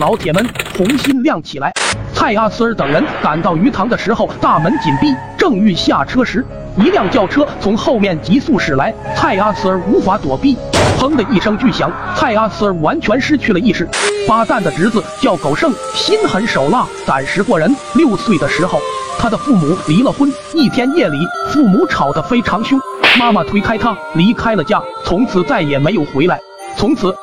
老铁们红心亮起来。蔡阿斯尔等人赶到鱼塘的时候，大门紧闭，正欲下车时，一辆轿车从后面急速驶来，蔡阿斯尔无法躲避，砰的一声巨响，蔡阿斯尔完全失去了意识。巴旦的侄子叫狗剩，心狠手辣，胆识过人。六岁的时候，他的父母离了婚。一天夜里，父母吵得非常凶，妈妈推开他离开了家，从此再也没有回来。从此，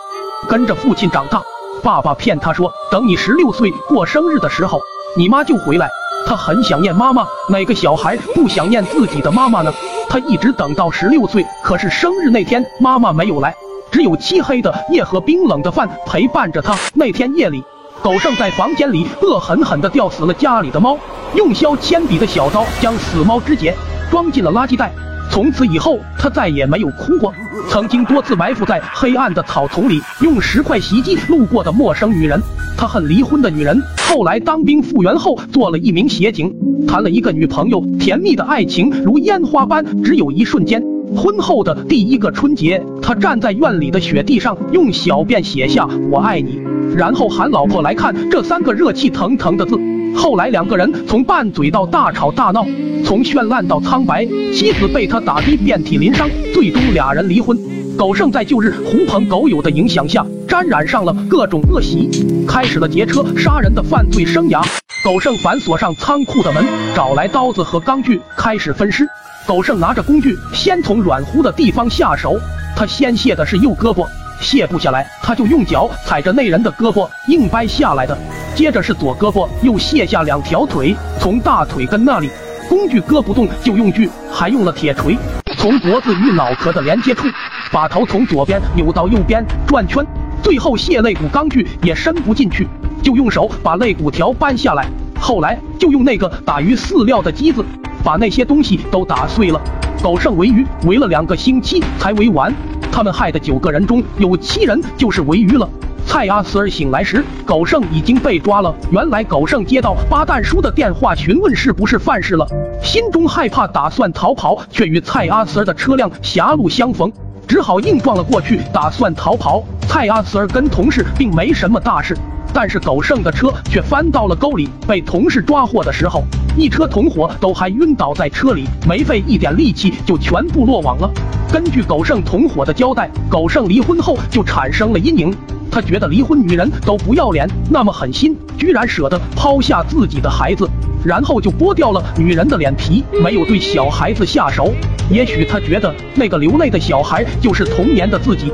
跟着父亲长大。爸爸骗他说，等你十六岁过生日的时候，你妈就回来。他很想念妈妈，哪个小孩不想念自己的妈妈呢？他一直等到十六岁，可是生日那天妈妈没有来，只有漆黑的夜和冰冷的饭陪伴着他。那天夜里，狗剩在房间里恶狠狠地吊死了家里的猫，用削铅笔的小刀将死猫肢解，装进了垃圾袋。从此以后，他再也没有哭过。曾经多次埋伏在黑暗的草丛里，用石块袭击路过的陌生女人。他恨离婚的女人。后来当兵复员后，做了一名协警，谈了一个女朋友，甜蜜的爱情如烟花般，只有一瞬间。婚后的第一个春节，他站在院里的雪地上，用小便写下“我爱你”，然后喊老婆来看这三个热气腾腾的字。后来两个人从拌嘴到大吵大闹，从绚烂到苍白，妻子被他打的遍体鳞伤，最终俩人离婚。狗剩在旧日狐朋狗友的影响下，沾染上了各种恶习，开始了劫车杀人的犯罪生涯。狗剩反锁上仓库的门，找来刀子和钢锯，开始分尸。狗剩拿着工具，先从软乎的地方下手。他先卸的是右胳膊，卸不下来，他就用脚踩着那人的胳膊，硬掰下来的。接着是左胳膊，又卸下两条腿，从大腿根那里，工具割不动，就用锯，还用了铁锤，从脖子与脑壳的连接处，把头从左边扭到右边转圈，最后卸肋骨钢锯也伸不进去，就用手把肋骨条搬下来，后来就用那个打鱼饲料的机子，把那些东西都打碎了。狗剩围鱼围了两个星期才围完，他们害的九个人中有七人就是围鱼了。蔡阿斯尔醒来时，狗剩已经被抓了。原来狗剩接到巴旦叔的电话，询问是不是犯事了，心中害怕，打算逃跑，却与蔡阿斯尔的车辆狭路相逢，只好硬撞了过去，打算逃跑。蔡阿斯尔跟同事并没什么大事，但是狗剩的车却翻到了沟里，被同事抓获的时候，一车同伙都还晕倒在车里，没费一点力气就全部落网了。根据狗剩同伙的交代，狗剩离婚后就产生了阴影。他觉得离婚女人都不要脸，那么狠心，居然舍得抛下自己的孩子，然后就剥掉了女人的脸皮，没有对小孩子下手。也许他觉得那个流泪的小孩就是童年的自己。